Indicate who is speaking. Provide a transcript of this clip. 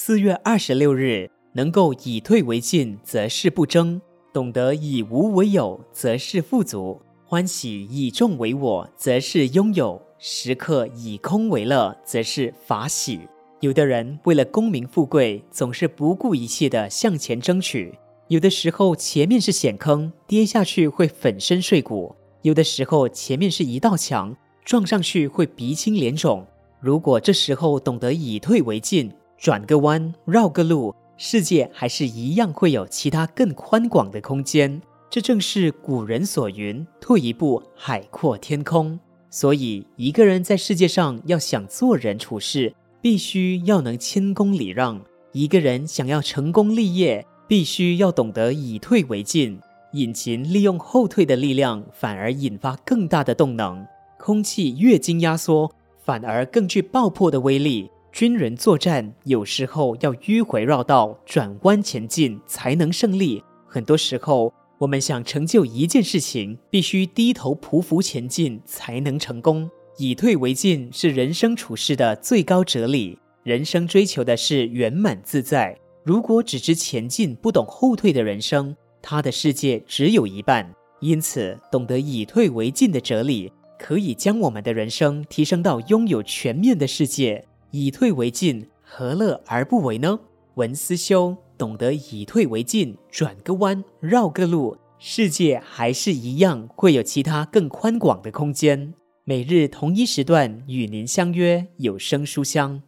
Speaker 1: 四月二十六日，能够以退为进，则是不争；懂得以无为有，则是富足；欢喜以众为我，则是拥有；时刻以空为乐，则是法喜。有的人为了功名富贵，总是不顾一切地向前争取；有的时候前面是险坑，跌下去会粉身碎骨；有的时候前面是一道墙，撞上去会鼻青脸肿。如果这时候懂得以退为进，转个弯，绕个路，世界还是一样会有其他更宽广的空间。这正是古人所云：“退一步，海阔天空。”所以，一个人在世界上要想做人处事，必须要能谦恭礼让；一个人想要成功立业，必须要懂得以退为进。引擎利用后退的力量，反而引发更大的动能。空气越经压缩。反而更具爆破的威力。军人作战有时候要迂回绕道、转弯前进才能胜利。很多时候，我们想成就一件事情，必须低头匍匐前进才能成功。以退为进是人生处事的最高哲理。人生追求的是圆满自在。如果只知前进，不懂后退的人生，他的世界只有一半。因此，懂得以退为进的哲理。可以将我们的人生提升到拥有全面的世界，以退为进，何乐而不为呢？文思修懂得以退为进，转个弯，绕个路，世界还是一样会有其他更宽广的空间。每日同一时段与您相约有声书香。